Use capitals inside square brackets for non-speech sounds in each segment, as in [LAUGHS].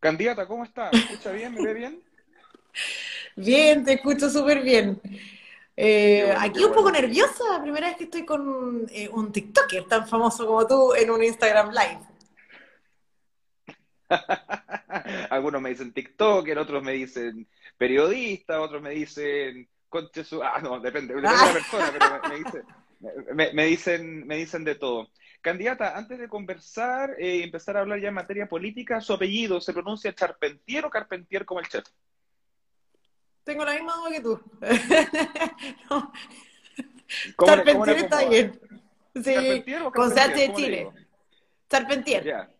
Candidata, ¿cómo está? ¿Me escucha bien? ¿Me ve bien? Bien, te escucho súper bien. Eh, aquí un poco nerviosa, primera vez que estoy con eh, un TikToker tan famoso como tú en un Instagram Live. [LAUGHS] Algunos me dicen TikToker, otros me dicen periodista, otros me dicen conche su... Ah, no, depende, depende de la persona, pero me, dicen, me, dicen, me dicen de todo. Candidata, antes de conversar y empezar a hablar ya en materia política, ¿su apellido se pronuncia Charpentier o Carpentier como el chef? Tengo la misma duda que tú. [LAUGHS] Charpentier está bien. Sí, con CH de Chile. Charpentier.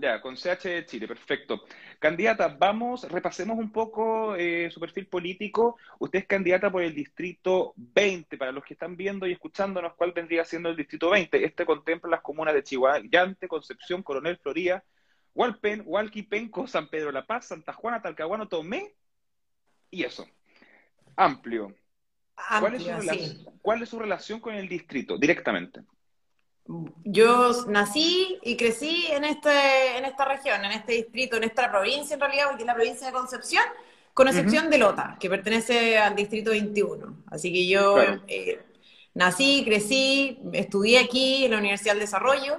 Ya, con CH de Chile, perfecto. Candidata, vamos, repasemos un poco eh, su perfil político. Usted es candidata por el distrito 20. Para los que están viendo y escuchándonos, ¿cuál vendría siendo el distrito 20? Este contempla las comunas de Chihuayante, Concepción, Coronel Floría, Hualpen, Hualqui, Penco, San Pedro La Paz, Santa Juana, Talcahuano, Tomé y eso. Amplio. ¿Cuál, es su relación con el distrito directamente? Yo nací y crecí en, este, en esta región, en este distrito, en esta provincia en realidad, porque es la provincia de Concepción, con excepción de Lota, que pertenece al distrito 21. Así que yo eh, nací, crecí, estudié aquí en la Universidad del Desarrollo,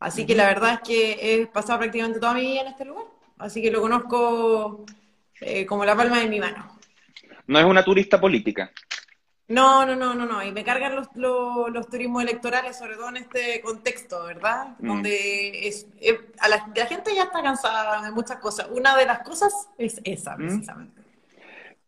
así que la verdad es que he pasado prácticamente toda mi vida en este lugar, así que lo conozco eh, como la palma de mi mano. No es una turista política. No, no, no, no, no. Y me cargan los, los, turismos electorales, sobre todo en este contexto, ¿verdad? Mm. Donde es, eh, a la, gente ya está cansada de muchas cosas. Una de las cosas es esa, mm. precisamente.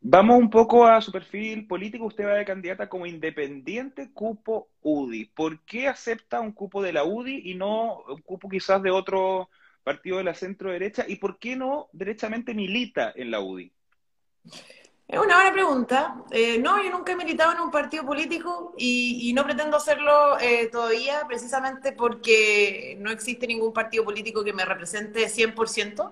Vamos un poco a su perfil político. Usted va de candidata como independiente cupo UDI. ¿Por qué acepta un cupo de la UDI y no un cupo quizás de otro partido de la centro derecha? ¿Y por qué no derechamente milita en la UDI? Es una buena pregunta. Eh, no, yo nunca he militado en un partido político y, no pretendo hacerlo eh, todavía precisamente porque no existe ningún partido político que me represente 100%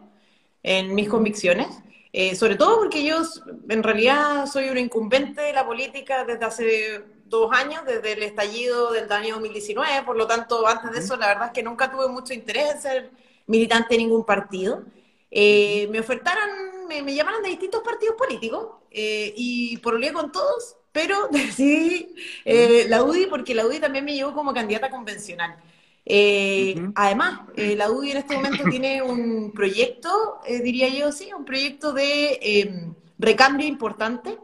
en mis convicciones. Eh, sobre todo porque yo en realidad soy una incumbente de la política desde hace dos años, desde el estallido del año 2019, por lo tanto, antes de eso, la verdad es que nunca tuve mucho interés en ser militante de ningún partido. me ofertaron me, llamaron de distintos partidos políticos eh, y por olía con todos, pero [LAUGHS] decidí eh, la UDI porque la UDI también me llevó como candidata convencional. Eh, además, la UDI en este momento tiene un proyecto, diría yo, sí, un proyecto de em, recambio importante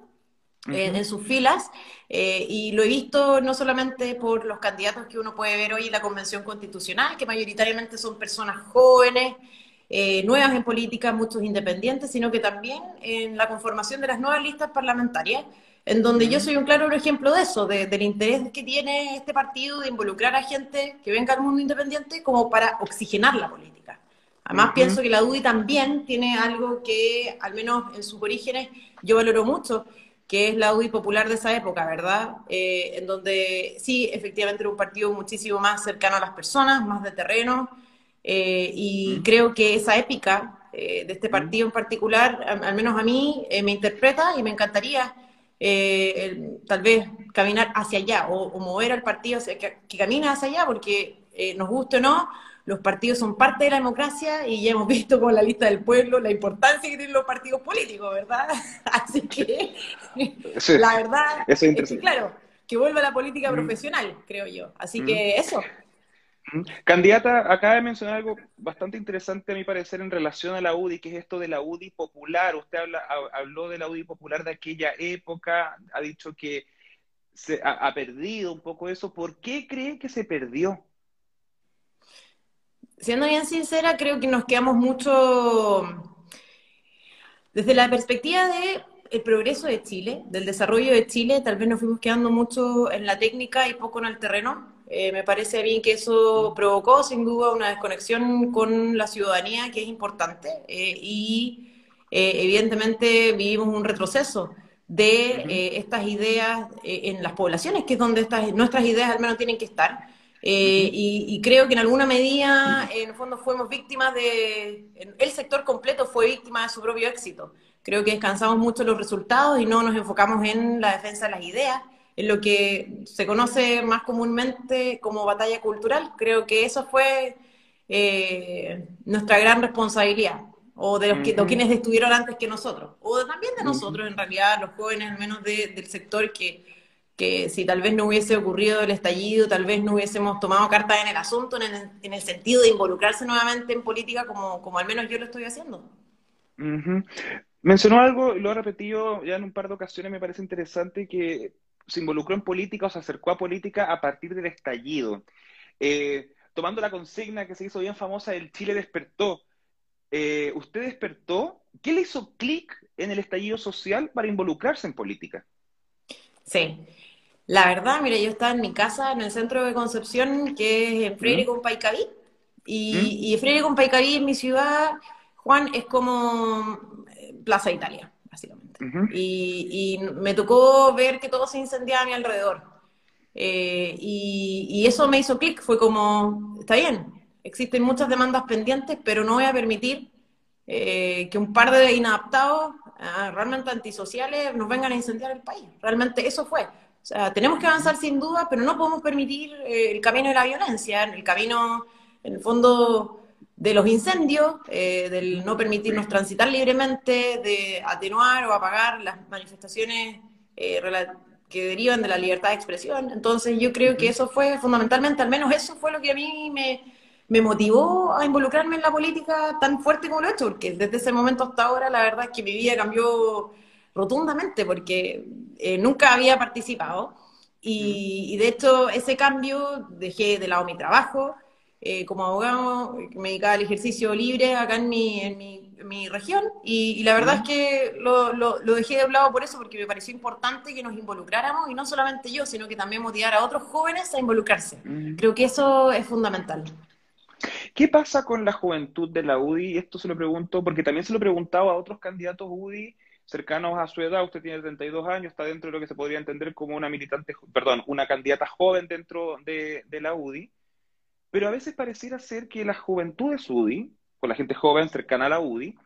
en sus filas. y lo he visto no solamente por los candidatos que uno puede ver hoy en la Convención Constitucional, que mayoritariamente son personas jóvenes, eh, nuevas en política, muchos independientes, sino que también en la conformación de las nuevas listas parlamentarias, en donde yo soy un claro ejemplo de eso, del interés que tiene este partido de involucrar a gente que venga al mundo independiente como para oxigenar la política. Además, pienso que la UDI también tiene algo que, al menos en sus orígenes, yo valoro mucho, que es la UDI popular de esa época, ¿verdad? Eh, en donde sí, efectivamente era un partido muchísimo más cercano a las personas, más de terreno, eh, y creo que esa épica eh, de este partido en particular, al, menos a mí, eh, me interpreta y me encantaría tal vez caminar hacia allá o, mover al partido que, que, camina hacia allá, porque nos guste o no, los partidos son parte de la democracia y ya hemos [LAUGHS] visto con la lista del pueblo la importancia que tienen los partidos políticos, ¿verdad? [LAUGHS] Así que la verdad es, que, claro, que vuelva a la política profesional, creo yo. Así que eso. Candidata, acaba de mencionar algo bastante interesante a mi parecer en relación a la UDI, que es esto de la UDI popular. Usted habla, habló de la UDI popular de aquella época, ha dicho que se ha, perdido un poco eso. ¿Por qué cree que se perdió? Siendo bien sincera, creo que nos quedamos mucho desde la perspectiva de el progreso de Chile, del desarrollo de Chile, tal vez nos fuimos quedando mucho en la técnica y poco en el terreno. Eh, me parece bien que eso provocó sin duda una desconexión con la ciudadanía que es importante eh, y eh, evidentemente vivimos un retroceso de estas ideas en las poblaciones, que es donde estas, nuestras ideas al menos tienen que estar. y, y, creo que en alguna medida, en el fondo, fuimos víctimas de, el sector completo fue víctima de su propio éxito. Creo que descansamos mucho los resultados y no nos enfocamos en la defensa de las ideas en lo que se conoce más comúnmente como batalla cultural. Creo que eso fue eh, nuestra gran responsabilidad. o de los que, quienes estuvieron antes que nosotros, o también de nosotros, en realidad, los jóvenes, al menos del sector, que, que si tal vez no hubiese ocurrido el estallido, tal vez no hubiésemos tomado cartas en el asunto, en el, en el sentido de involucrarse nuevamente en política como, como al menos yo lo estoy haciendo. Mencionó algo, y lo he repetido ya en un par de ocasiones, me parece interesante, que se involucró en política o se acercó a política a partir del estallido. Eh, tomando la consigna que se hizo bien famosa del Chile despertó, eh, ¿usted despertó? ¿Qué le hizo clic en el estallido social para involucrarse en política? Sí, la verdad, mire, yo estaba en mi casa en el centro de Concepción, que es en Freire con Paicaví, y, ¿Mm? Freire con Paicaví en mi ciudad, Juan, es como eh, Plaza Italia, y, me tocó ver que todo se incendiaba a mi alrededor. Eh, y, eso me hizo clic, fue como, está bien, existen muchas demandas pendientes, pero no voy a permitir eh, que un par de inadaptados, ah, realmente antisociales, nos vengan a incendiar el país. Realmente eso fue. Tenemos que avanzar sin duda, pero no podemos permitir eh, el camino de la violencia, el camino, en el fondo, de los incendios, eh, del no permitirnos transitar libremente, de atenuar o apagar las manifestaciones que derivan de la libertad de expresión. Entonces yo creo que eso fue fundamentalmente, al menos eso fue lo que a mí me, me motivó a involucrarme en la política tan fuerte como lo he hecho, porque desde ese momento hasta ahora la verdad es que mi vida cambió rotundamente, porque eh, nunca había participado. Y, de hecho ese cambio dejé de lado mi trabajo eh, como abogado, me dedicaba al ejercicio libre acá en mi, en mi, región y, la verdad es que lo, lo, dejé de lado por eso, porque me pareció importante que nos involucráramos y no solamente yo, sino que también motivar a otros jóvenes a involucrarse. Creo que eso es fundamental. ¿Qué pasa con la juventud de la UDI? Esto se lo pregunto porque también se lo he preguntado a otros candidatos UDI cercanos a su edad. Usted tiene 32 años, está dentro de lo que se podría entender como una militante, perdón, una candidata joven dentro de, la UDI. Pero a veces pareciera ser que la juventud de UDI, con la gente joven cercana a la UDI,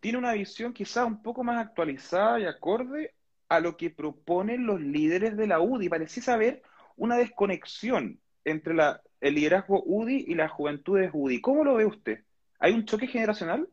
tiene una visión quizá un poco más actualizada y acorde a lo que proponen los líderes de la UDI. Pareciera haber una desconexión entre la el liderazgo UDI y las juventudes UDI. ¿Cómo lo ve usted? ¿Hay un choque generacional?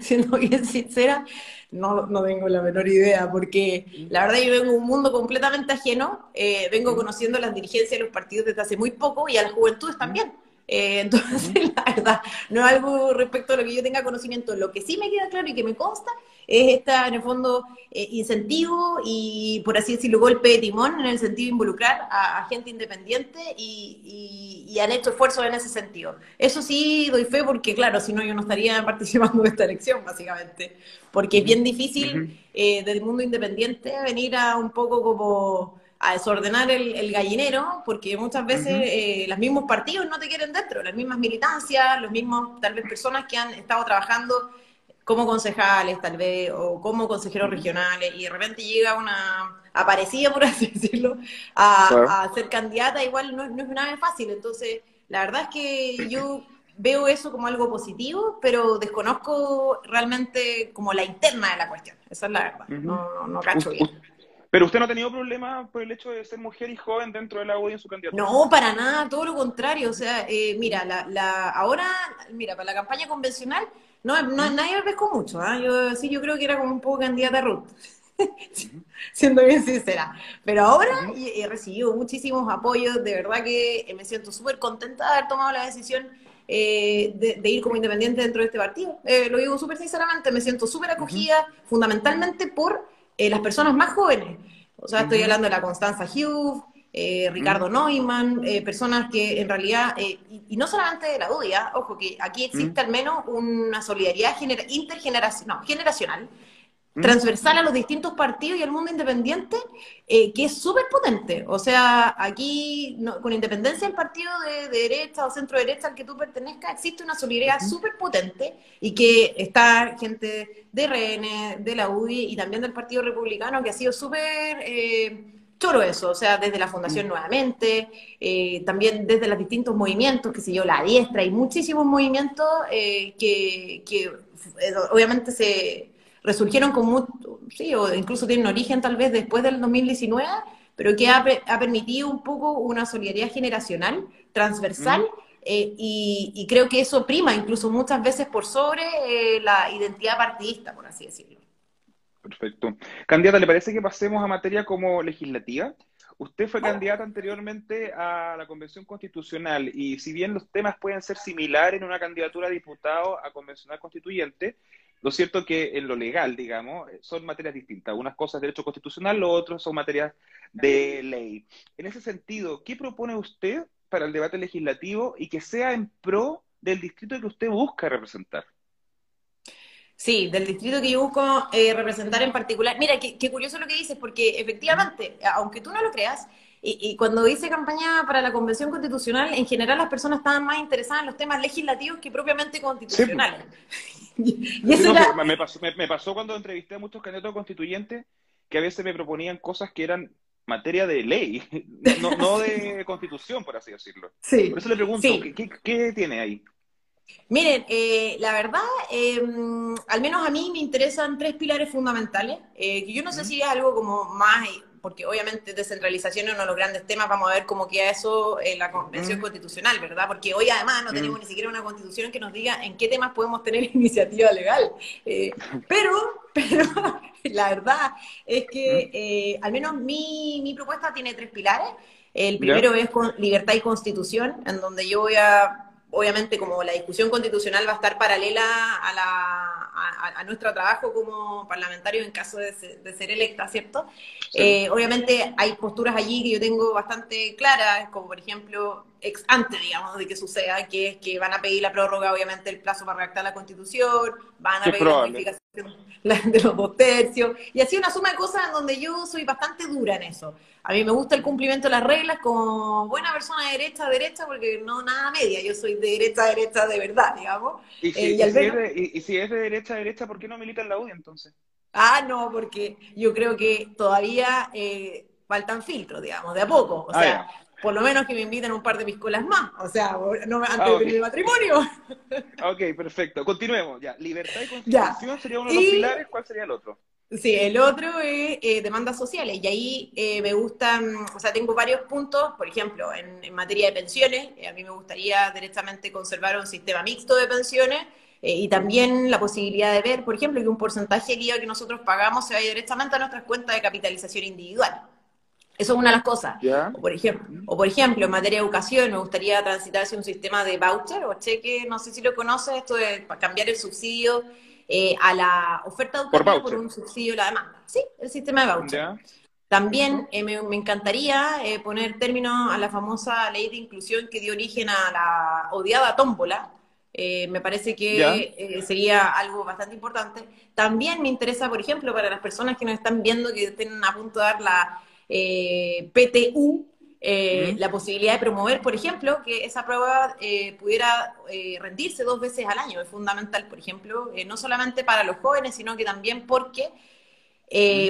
Siendo bien sincera, no, no tengo la menor idea, porque la verdad yo vengo de un mundo completamente ajeno, eh, vengo conociendo las dirigencias de los partidos desde hace muy poco y a las juventudes también. Eh, entonces, [LAUGHS] la verdad, no es algo respecto a lo que yo tenga conocimiento. Lo que sí me queda claro y que me consta es esta, en el fondo, eh, incentivo y, por así decirlo, golpe de timón en el sentido de involucrar a, gente independiente y, y, han hecho esfuerzos en ese sentido. Eso sí doy fe porque, claro, si no, yo no estaría [LAUGHS] participando de esta elección, básicamente. Porque es bien difícil eh, del mundo independiente venir a un poco como a desordenar el, gallinero, porque muchas veces eh, los mismos partidos no te quieren dentro, las mismas militancias, los mismos, tal vez, personas que han estado trabajando como concejales, tal vez, o como consejeros regionales, y de repente llega una aparecida, por [LAUGHS] así decirlo, a, ser candidata, igual no, no es nada fácil. Entonces, la verdad es que yo veo eso como algo positivo, pero desconozco realmente como la interna de la cuestión. Esa es la verdad. No, no cacho bien. Pero usted no ha tenido problemas por el hecho de ser mujer y joven dentro de la UDI en su candidatura. No, para nada, todo lo contrario. O sea, eh, mira, la, la, ahora, mira, para la campaña convencional, no, no nadie me pescó mucho. ¿ah? Yo sí, yo creo que era como un poco candidata Ruth. [LAUGHS] siendo bien sincera. Pero ahora he, recibido muchísimos apoyos, de verdad que me siento súper contenta de haber tomado la decisión eh, de, ir como independiente dentro de este partido. Eh, lo digo súper sinceramente, me siento súper acogida, fundamentalmente por eh, las personas más jóvenes. O sea, estoy hablando de la Constanza Hughes, eh, Ricardo Neumann, eh, personas que en realidad, y, no solamente de la UDIA, ojo, que aquí existe al menos una solidaridad intergeneracional, generacional, transversal a los distintos partidos y al mundo independiente, eh, que es súper potente. O sea, aquí, con independencia del partido de, derecha o centro derecha al que tú pertenezcas, existe una solidaridad súper potente y que está gente de RN, de la UDI y también del Partido Republicano, que ha sido súper... Eh, choro eso, o sea, desde la Fundación Nuevamente, eh, también desde los distintos movimientos, que sé yo, la diestra, hay muchísimos movimientos que, que obviamente se, resurgieron con sí, o incluso tienen origen tal vez después del 2019, pero que ha, ha permitido un poco una solidaridad generacional, transversal, eh, y, creo que eso prima incluso muchas veces por sobre eh, la identidad partidista, por así decirlo. Perfecto. Candidata, ¿le parece que pasemos a materia como legislativa? Usted fue candidata anteriormente a la Convención Constitucional y si bien los temas pueden ser similares en una candidatura a diputado a convencional constituyente, lo cierto que en lo legal, digamos, son materias distintas. Unas cosas de derecho constitucional, lo otro son materias de ley. En ese sentido, ¿qué propone usted para el debate legislativo y que sea en pro del distrito que usted busca representar? Sí, del distrito que yo busco eh, representar en particular. Mira, qué, curioso lo que dices, porque efectivamente, aunque tú no lo creas, y, cuando hice campaña para la Convención Constitucional, en general las personas estaban más interesadas en los temas legislativos que propiamente constitucionales. [LAUGHS] y eso me, pasó, cuando entrevisté a muchos candidatos constituyentes que a veces me proponían cosas que eran materia de ley, [LAUGHS] no, de [LAUGHS] constitución, por así decirlo. Sí. Por eso le pregunto, ¿qué, tiene ahí? Miren, eh, la verdad, em, al menos a mí me interesan tres pilares fundamentales, eh, que yo no sé si es algo como más, porque obviamente descentralización es uno de los grandes temas, vamos a ver cómo queda eso en la Convención Constitucional, ¿verdad? Porque hoy además no tenemos ni siquiera una constitución que nos diga en qué temas podemos tener [LAUGHS] iniciativa legal. Eh, pero, [LAUGHS] pero la verdad es que al menos mi, mi propuesta tiene tres pilares. El primero es con libertad y constitución, en donde yo voy a obviamente como la discusión constitucional va a estar paralela a, la, a, nuestro trabajo como parlamentario en caso de, ser electa, ¿cierto? Eh, obviamente hay posturas allí que yo tengo bastante claras, como por ejemplo, ex antes, digamos, de que suceda, que es que van a pedir la prórroga, obviamente, el plazo para redactar la constitución, van a pedir la modificación de los dos tercios, y así una suma de cosas en donde yo soy bastante dura en eso. A mí me gusta el cumplimiento de las reglas como buena persona de derecha a derecha, porque no nada media, yo soy de derecha a derecha de verdad, digamos. ¿Y si, eh, es, de, derecha a derecha, ¿por qué no milita en la UDI entonces? Ah, no, porque yo creo que todavía eh, faltan filtros, digamos, de a poco. O ah, sea, por lo menos que me inviten un par de piscolas más, o sea, no, antes ah, del matrimonio. Ok, perfecto. Continuemos, ya. Libertad y constitución sería uno de los pilares, ¿cuál sería el otro? Sí, el otro es eh, demandas sociales, y ahí eh, me gustan, o sea, tengo varios puntos, por ejemplo, en, materia de pensiones, eh, a mí me gustaría directamente conservar un sistema mixto de pensiones, y también la posibilidad de ver, por ejemplo, que un porcentaje del IVA que nosotros pagamos se vaya directamente a nuestras cuentas de capitalización individual. Eso es una de las cosas. O, por ejemplo, o por ejemplo, en materia de educación, me gustaría transitar hacia un sistema de voucher o cheque, no sé si lo conoces, esto de cambiar el subsidio eh, a la oferta educativa por, un subsidio a la demanda. Sí, el sistema de voucher. También eh, me, encantaría eh, poner término a la famosa ley de inclusión que dio origen a la odiada tómbola. me parece que sería algo bastante importante. También me interesa, por ejemplo, para las personas que nos están viendo que estén a punto de dar la eh, PTU, eh, la posibilidad de promover, por ejemplo, que esa prueba eh, pudiera rendirse dos veces al año. Es fundamental, por ejemplo, no solamente para los jóvenes, sino que también porque,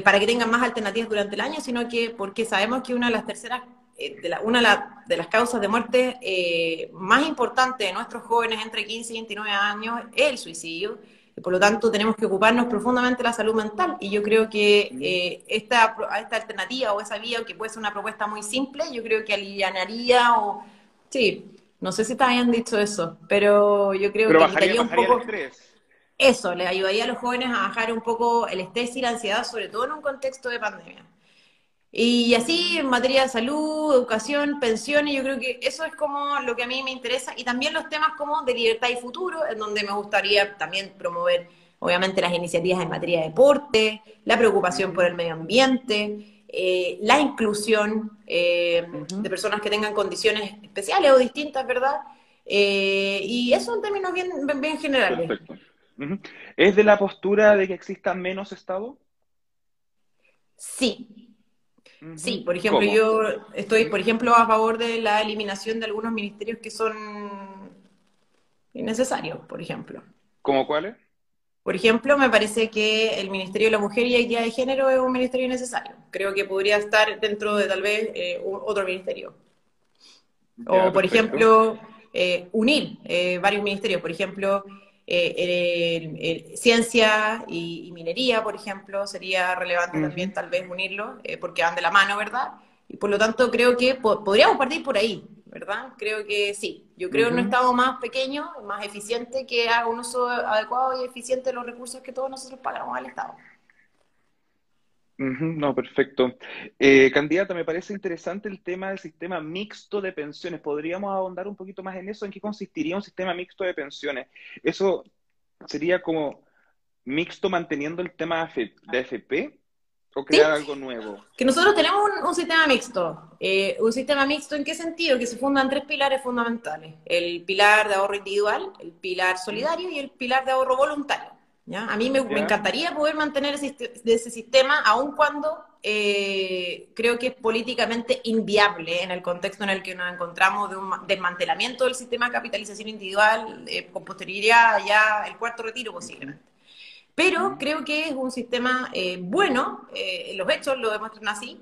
para que tengan más alternativas durante el año, sino que porque sabemos que una de las terceras, de una de las causas de muerte más importantes de nuestros jóvenes entre 15 y 29 años es el suicidio por lo tanto, tenemos que ocuparnos profundamente de la salud mental. Y yo creo que eh, esta, esta alternativa o esa vía, que puede ser una propuesta muy simple, yo creo que alivianaría o... Sí, no sé si te habían dicho eso, pero yo creo que bajaría, un poco... Eso, le ayudaría a los jóvenes a bajar un poco el estrés y la ansiedad, sobre todo en un contexto de pandemia. Y así en materia de salud, educación, pensiones, yo creo que eso es como lo que a mí me interesa. Y también los temas como de libertad y futuro, en donde me gustaría también promover, obviamente, las iniciativas en materia de deporte, la preocupación por el medio ambiente, eh, la inclusión eh, de personas que tengan condiciones especiales o distintas, ¿verdad? Eh, y eso en términos bien, bien generales. Perfecto. ¿Es de la postura de que exista menos Estado? Sí, Sí, por ejemplo, yo estoy, por ejemplo, a favor de la eliminación de algunos ministerios que son innecesarios, por ejemplo. ¿Cómo cuáles? Por ejemplo, me parece que el Ministerio de la Mujer y Equidad de Género es un ministerio innecesario. Creo que podría estar dentro de tal vez eh, otro ministerio. o, por ejemplo, eh, unir eh, varios ministerios. Por ejemplo, eh, ciencia y, minería, por ejemplo, sería relevante también tal vez unirlo, eh, porque van de la mano, ¿verdad? Y por lo tanto creo que podríamos partir por ahí. ¿verdad? Creo que sí. Yo creo en un Estado más pequeño, más eficiente, que haga un uso adecuado y eficiente de los recursos que todos nosotros pagamos al Estado. No, perfecto. Eh, candidata, me parece interesante el tema del sistema mixto de pensiones. ¿Podríamos ahondar un poquito más en eso? ¿En qué consistiría un sistema mixto de pensiones? ¿Eso sería como mixto manteniendo el tema de AFP o crear algo nuevo? Que nosotros tenemos un, sistema mixto. Eh, ¿Un sistema mixto en qué sentido? Que se fundan tres pilares fundamentales. El pilar de ahorro individual, el pilar solidario y el pilar de ahorro voluntario. A mí me, encantaría poder mantener ese, sistema, aun cuando eh, creo que es políticamente inviable en el contexto en el que nos encontramos de un desmantelamiento del sistema de capitalización individual, eh, con posterioridad ya el cuarto retiro posiblemente. Pero creo que es un sistema eh, bueno, los hechos lo demuestran así,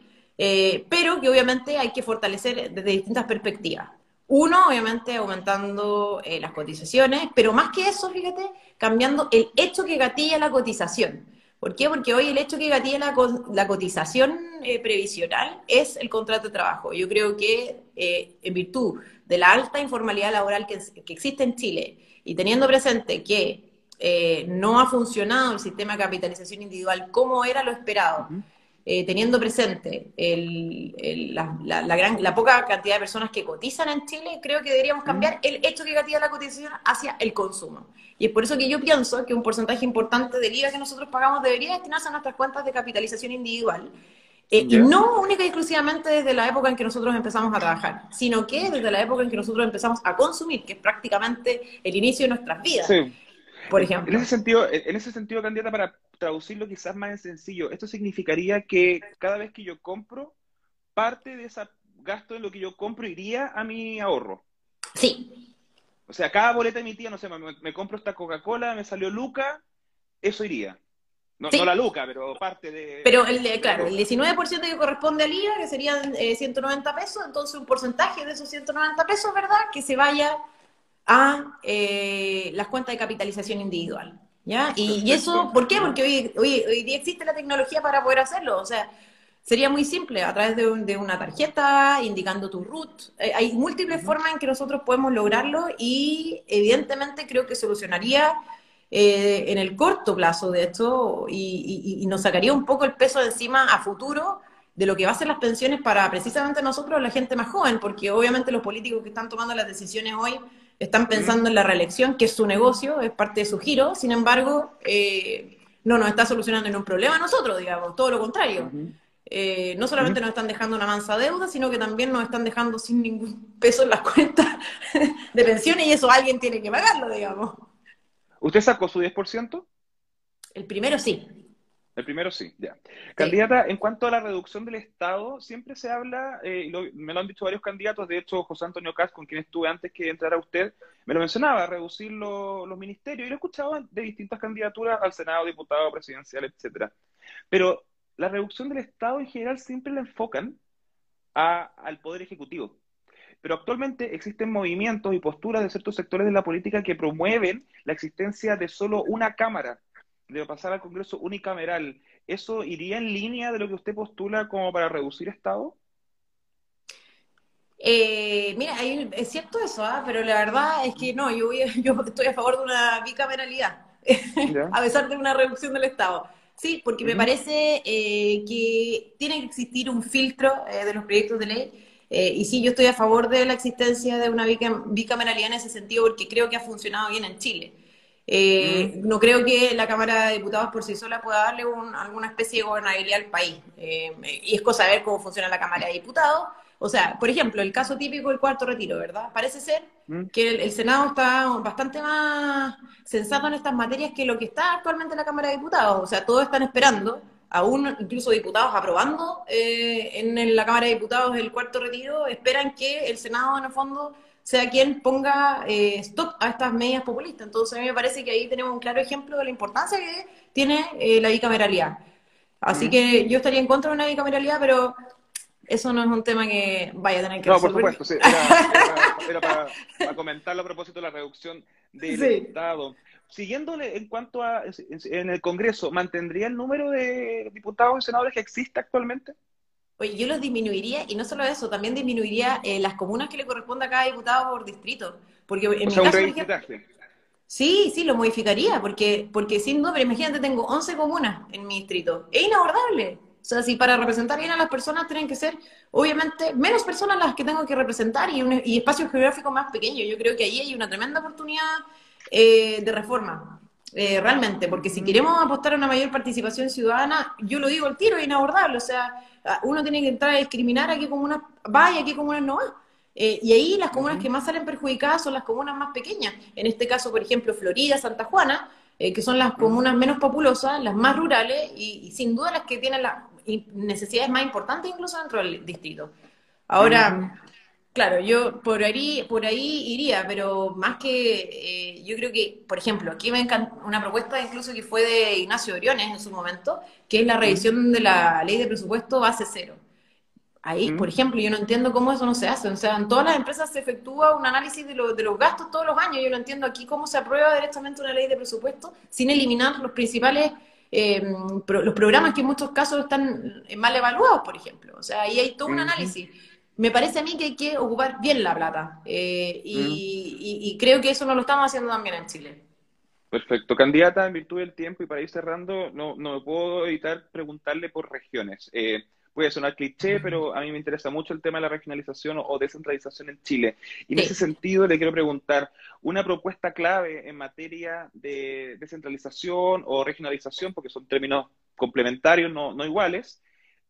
pero que obviamente hay que fortalecer desde distintas perspectivas. Uno, obviamente, aumentando eh, las cotizaciones, pero más que eso, fíjate, cambiando el hecho que gatilla la cotización. ¿Por qué? Porque hoy el hecho que gatilla la, cotización eh, previsional es el contrato de trabajo. Yo creo que eh, en virtud de la alta informalidad laboral que, existe en Chile y teniendo presente que no ha funcionado el sistema de capitalización individual como era lo esperado, eh, teniendo presente la, gran, la poca cantidad de personas que cotizan en Chile, creo que deberíamos cambiar el hecho que gatilla la cotización hacia el consumo. Y es por eso que yo pienso que un porcentaje importante del IVA que nosotros pagamos debería destinarse a nuestras cuentas de capitalización individual. Eh, y no única y exclusivamente desde la época en que nosotros empezamos a trabajar, sino que desde la época en que nosotros empezamos a consumir, que es prácticamente el inicio de nuestras vidas. Sí. Por ejemplo. En ese sentido, en ese sentido, candidata, para traducirlo quizás más en sencillo, esto significaría que cada vez que yo compro, parte de ese gasto de lo que yo compro iría a mi ahorro. Sí. O sea, cada boleta emitida, no sé, me, compro esta Coca-Cola, me salió Luca, eso iría. No, la Luca, pero parte de... Pero, el, claro, el 19% que corresponde al IVA, que serían 190 eh, pesos, entonces un porcentaje de esos 190 pesos, ¿verdad? Que se vaya a eh, las cuentas de capitalización individual. ¿Ya? Y, eso, ¿por qué? Porque hoy, hoy, día existe la tecnología para poder hacerlo. O sea, sería muy simple, a través de, una tarjeta, indicando tu root. Eh, hay múltiples formas en que nosotros podemos lograrlo y evidentemente creo que solucionaría eh, en el corto plazo de esto y, nos sacaría un poco el peso de encima a futuro de lo que va a ser las pensiones para precisamente nosotros, la gente más joven, porque obviamente los políticos que están tomando las decisiones hoy están pensando en la reelección, que es su negocio, es parte de su giro, sin embargo, eh, no nos está solucionando ningún problema a nosotros, digamos, todo lo contrario. Eh, no solamente nos están dejando una mansa deuda, sino que también nos están dejando sin ningún peso en las [LAUGHS] cuentas de pensiones y eso alguien tiene que pagarlo, digamos. ¿Usted sacó su 10%? El primero sí. El primero sí, ya. Candidata, en cuanto a la reducción del Estado, siempre se habla, eh, me lo han dicho varios candidatos, de hecho José Antonio Cas, con quien estuve antes que entrara usted, me lo mencionaba, reducir los ministerios, y lo escuchaba de distintas candidaturas al Senado, diputado, presidencial, etcétera. Pero la reducción del Estado en general siempre la enfocan al Poder Ejecutivo. Pero actualmente existen movimientos y posturas de ciertos sectores de la política que promueven la existencia de solo una Cámara de pasar al Congreso unicameral, ¿eso iría en línea de lo que usted postula como para reducir Estado? Eh, mira, es cierto eso, ¿ah? pero la verdad es que no, yo, [LAUGHS] yo estoy a favor de una bicameralidad, [LAUGHS] a pesar de una reducción del Estado. Sí, porque me parece eh, que tiene que existir un filtro eh, de los proyectos de ley. y sí, yo estoy a favor de la existencia de una bicameralidad en ese sentido porque creo que ha funcionado bien en Chile. Eh, no creo que la Cámara de Diputados por sí sola pueda darle alguna especie de gobernabilidad al país. Eh, y es cosa de ver cómo funciona la Cámara de Diputados. O sea, por ejemplo, el caso típico del cuarto retiro, ¿verdad? Parece ser mm. que el, Senado está bastante más sensato en estas materias que lo que está actualmente en la Cámara de Diputados. O sea, todos están esperando, aún incluso diputados aprobando eh, en la Cámara de Diputados el cuarto retiro, esperan que el Senado, en el fondo, sea quien ponga eh, stop a estas medidas populistas. Entonces, a mí me parece que ahí tenemos un claro ejemplo de la importancia que tiene eh, la bicameralidad. Así que yo estaría en contra de una bicameralidad, pero eso no es un tema que vaya a tener que No, por supuesto, sí. Era, [LAUGHS] para, comentarlo a propósito de la reducción del Estado. Siguiéndole en cuanto a en el Congreso, ¿mantendría el número de diputados y senadores que existe actualmente? Oye, yo los disminuiría, y no solo eso, también disminuiría eh, las comunas que le corresponde a cada diputado por distrito. Porque en o mi caso, ejemplo, sí, sí, lo modificaría, porque, porque sin duda, pero imagínate, tengo 11 comunas en mi distrito. Es inabordable. O sea, si para representar bien a las personas tienen que ser, obviamente, menos personas las que tengo que representar y, un, y espacio geográfico más pequeño. Yo creo que ahí hay una tremenda oportunidad eh, de reforma. Eh, realmente, porque si queremos apostar a una mayor participación ciudadana, yo lo digo el tiro, es inabordable, o sea, uno tiene que entrar a discriminar a qué comunas va y a qué comunas no va. Eh, y ahí las comunas que más salen perjudicadas son las comunas más pequeñas. En este caso, por ejemplo, Florida, Santa Juana, eh, que son las comunas menos populosas, las más rurales y, y sin duda las que tienen las necesidades más importantes incluso dentro del distrito. Ahora, Claro, yo por ahí, por ahí iría, pero más que, eh, yo creo que, por ejemplo, aquí me encanta una propuesta incluso que fue de Ignacio Oriones en su momento, que es la revisión de la ley de presupuesto base cero. Ahí, por ejemplo, yo no entiendo cómo eso no se hace. O sea, en todas las empresas se efectúa un análisis de, lo- de los gastos todos los años. Yo no entiendo aquí cómo se aprueba directamente una ley de presupuesto sin eliminar los principales, eh, pro- los programas que en muchos casos están mal evaluados, por ejemplo. O sea, ahí hay todo un análisis. Me parece a mí que hay que ocupar bien la plata. eh, y, y- y creo que eso no lo estamos haciendo también en Chile. Perfecto. Candidata, en virtud del tiempo y para ir cerrando, no, no me puedo evitar preguntarle por regiones. Eh, puede sonar cliché, pero a mí me interesa mucho el tema de la regionalización o, o descentralización en Chile. Y en Sí. ese sentido le quiero preguntar, una propuesta clave en materia de descentralización o regionalización, porque son términos complementarios, no, no iguales,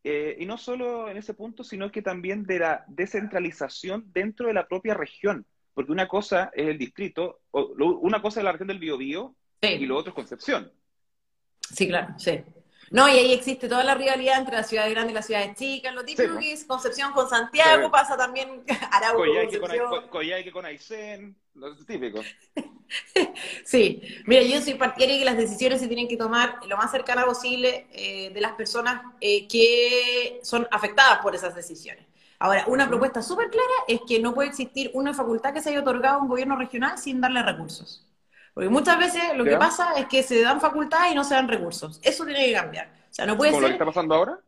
eh, y no solo en ese punto, sino que también de la descentralización dentro de la propia región. Porque una cosa es el distrito, o, lo- una cosa es la región del Biobío y Sí, lo otro es Concepción. sí, claro, sí. No, y ahí existe toda la rivalidad entre las ciudades grandes y las ciudades chicas. Lo típico Sí, que es Concepción con Santiago, pasa también [LAUGHS] Arauco, Coyhaique con, Concepción. Con Aysén, lo típico. [LAUGHS] Sí, mira, yo soy partidaria de que las decisiones se tienen que tomar lo más cercana posible eh, de las personas eh, que son afectadas por esas decisiones. Ahora, una propuesta súper clara es que no puede existir una facultad que se haya otorgado a un gobierno regional sin darle recursos. Porque muchas veces lo que pasa es que se dan facultades y no se dan recursos. Eso tiene que cambiar. O sea, no puede Como lo que ser está pasando ahora.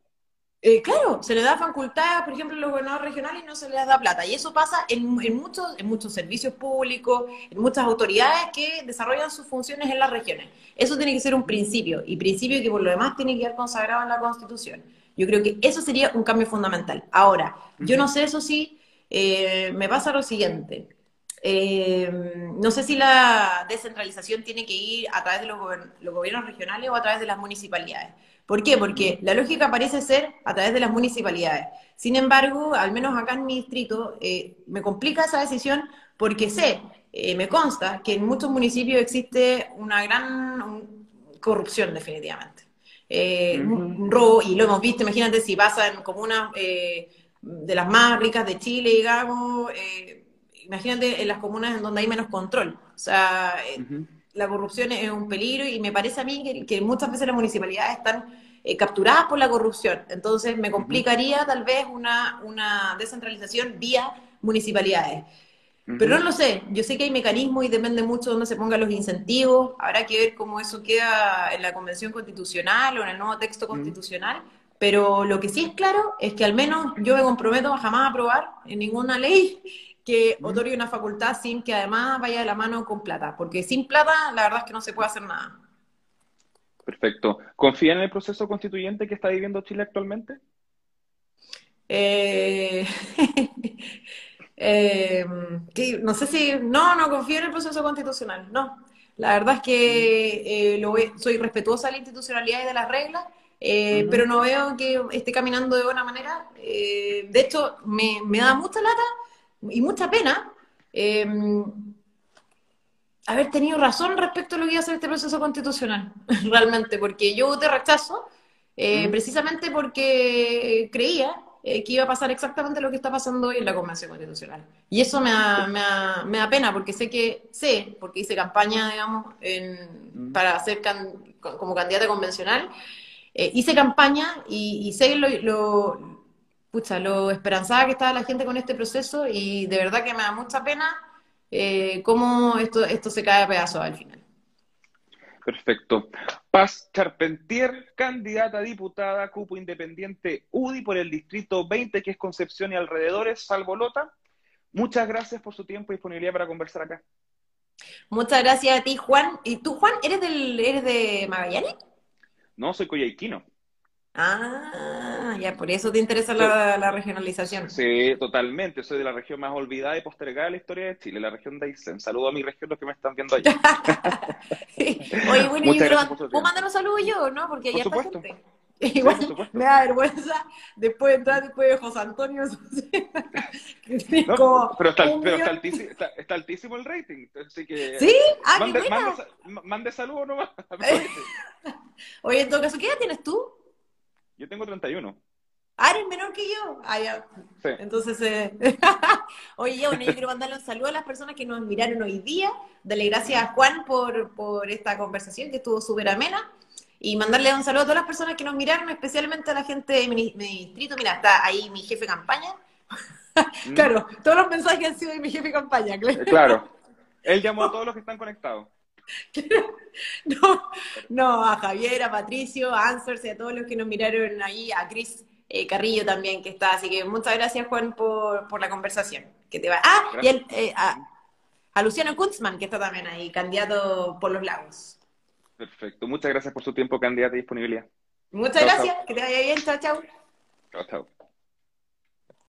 Eh, claro, se le da facultad, por ejemplo, a los gobernadores regionales y no se les da plata. Y eso pasa en, en muchos, en muchos servicios públicos, en muchas autoridades que desarrollan sus funciones en las regiones. Eso tiene que ser un principio, y principio que por lo demás tiene que quedar consagrado en la Constitución. Yo creo que eso sería un cambio fundamental. Ahora, yo no sé, eso sí, eh, me pasa lo siguiente. Eh, no sé si la descentralización tiene que ir a través de los, gobern- los gobiernos regionales o a través de las municipalidades. ¿Por qué? Porque la lógica parece ser a través de las municipalidades. Sin embargo, al menos acá en mi distrito, eh, me complica esa decisión porque sé, eh, me consta, que en muchos municipios existe una gran un- corrupción, definitivamente. Eh, un, robo, y lo hemos visto, imagínate si pasa en comunas de las más ricas de Chile, digamos, imagínate en las comunas en donde hay menos control. O sea. La corrupción es un peligro y me parece a mí que, que muchas veces las municipalidades están eh, capturadas por la corrupción. Entonces me complicaría tal vez una, una descentralización vía municipalidades. Pero no lo sé, yo sé que hay mecanismos y depende mucho de dónde se pongan los incentivos. Habrá que ver cómo eso queda en la Convención Constitucional o en el nuevo texto constitucional. Pero lo que sí es claro es que al menos yo me comprometo a jamás aprobar en ninguna ley que otorgue una facultad sin que además vaya de la mano con plata. Porque sin plata, la verdad es que no se puede hacer nada. Perfecto. ¿Confía en el proceso constituyente que está viviendo Chile actualmente? Eh, [LAUGHS] eh, que no sé si, no, no confío en el proceso constitucional, no. La verdad es que eh, lo ve- soy respetuosa de la institucionalidad y de las reglas, eh, pero no veo que esté caminando de buena manera. Eh, de hecho, me, me da mucha lata y mucha pena eh, haber tenido razón respecto a lo que iba a ser este proceso constitucional, [LAUGHS] realmente, porque yo voté rechazo eh, Mm. precisamente porque creía eh, que iba a pasar exactamente lo que está pasando hoy en la Convención Constitucional. Y eso me da, me da- me da pena, porque sé que, sé, porque hice campaña, digamos, en- Mm. para ser can- co- como candidata convencional, eh, hice campaña y, y sé lo, lo, pucha, lo esperanzada que estaba la gente con este proceso y de verdad que me da mucha pena eh, cómo esto, esto se cae a pedazos al final. Perfecto. Paz Charpentier, candidata a diputada, cupo independiente UDI por el distrito 20, que es Concepción y alrededores, salvo Lota. Muchas gracias por su tiempo y disponibilidad para conversar acá. Muchas gracias a ti, Juan. ¿Y tú, Juan, eres, del, eres de Magallanes? No, soy coyhaiquino. Ah, ya, por eso te interesa la, regionalización. Sí, totalmente. Soy de la región más olvidada y postergada de la historia de Chile, la región de Aysén. Saludo a mi región, los que me están viendo allá. [LAUGHS] Oye, bueno, yo quiero mandar un saludo yo, ¿no? Porque ya está gente. Igual me da vergüenza después de entrar después de José Antonio. [LAUGHS] pero está, altísimo, está, altísimo, el rating. Así que ¿Sí? Ah, mande, mande, mande saludos nomás. [LAUGHS] Oye, en todo caso, ¿qué edad tienes tú? Yo tengo 31. Ah, eres menor que yo. Ah, ya. Sí. Entonces, eh... [LAUGHS] oye, bueno, yo quiero mandarle un saludo a las personas que nos miraron hoy día. Dale gracias a Juan por, por esta conversación que estuvo súper amena. Y mandarle un saludo a todas las personas que nos miraron, especialmente a la gente de mi, distrito. Mira, está ahí mi jefe de campaña. Mm. claro, todos los mensajes han sido de mi jefe de campaña. Claro. claro. Él llamó a todos los que están conectados. [LAUGHS] no, no, a Javier, a Patricio, a Answers y a todos los que nos miraron ahí, a Cris eh, Carrillo también que está. Así que muchas gracias, Juan, por, la conversación. Que te va. Ah, y eh, a, Luciano Kunzman, que está también ahí, candidato por los lagos. Perfecto. Muchas gracias por su tiempo, candidato y disponibilidad. Muchas gracias. Que te vaya bien. Chao, chao. Chao, chao.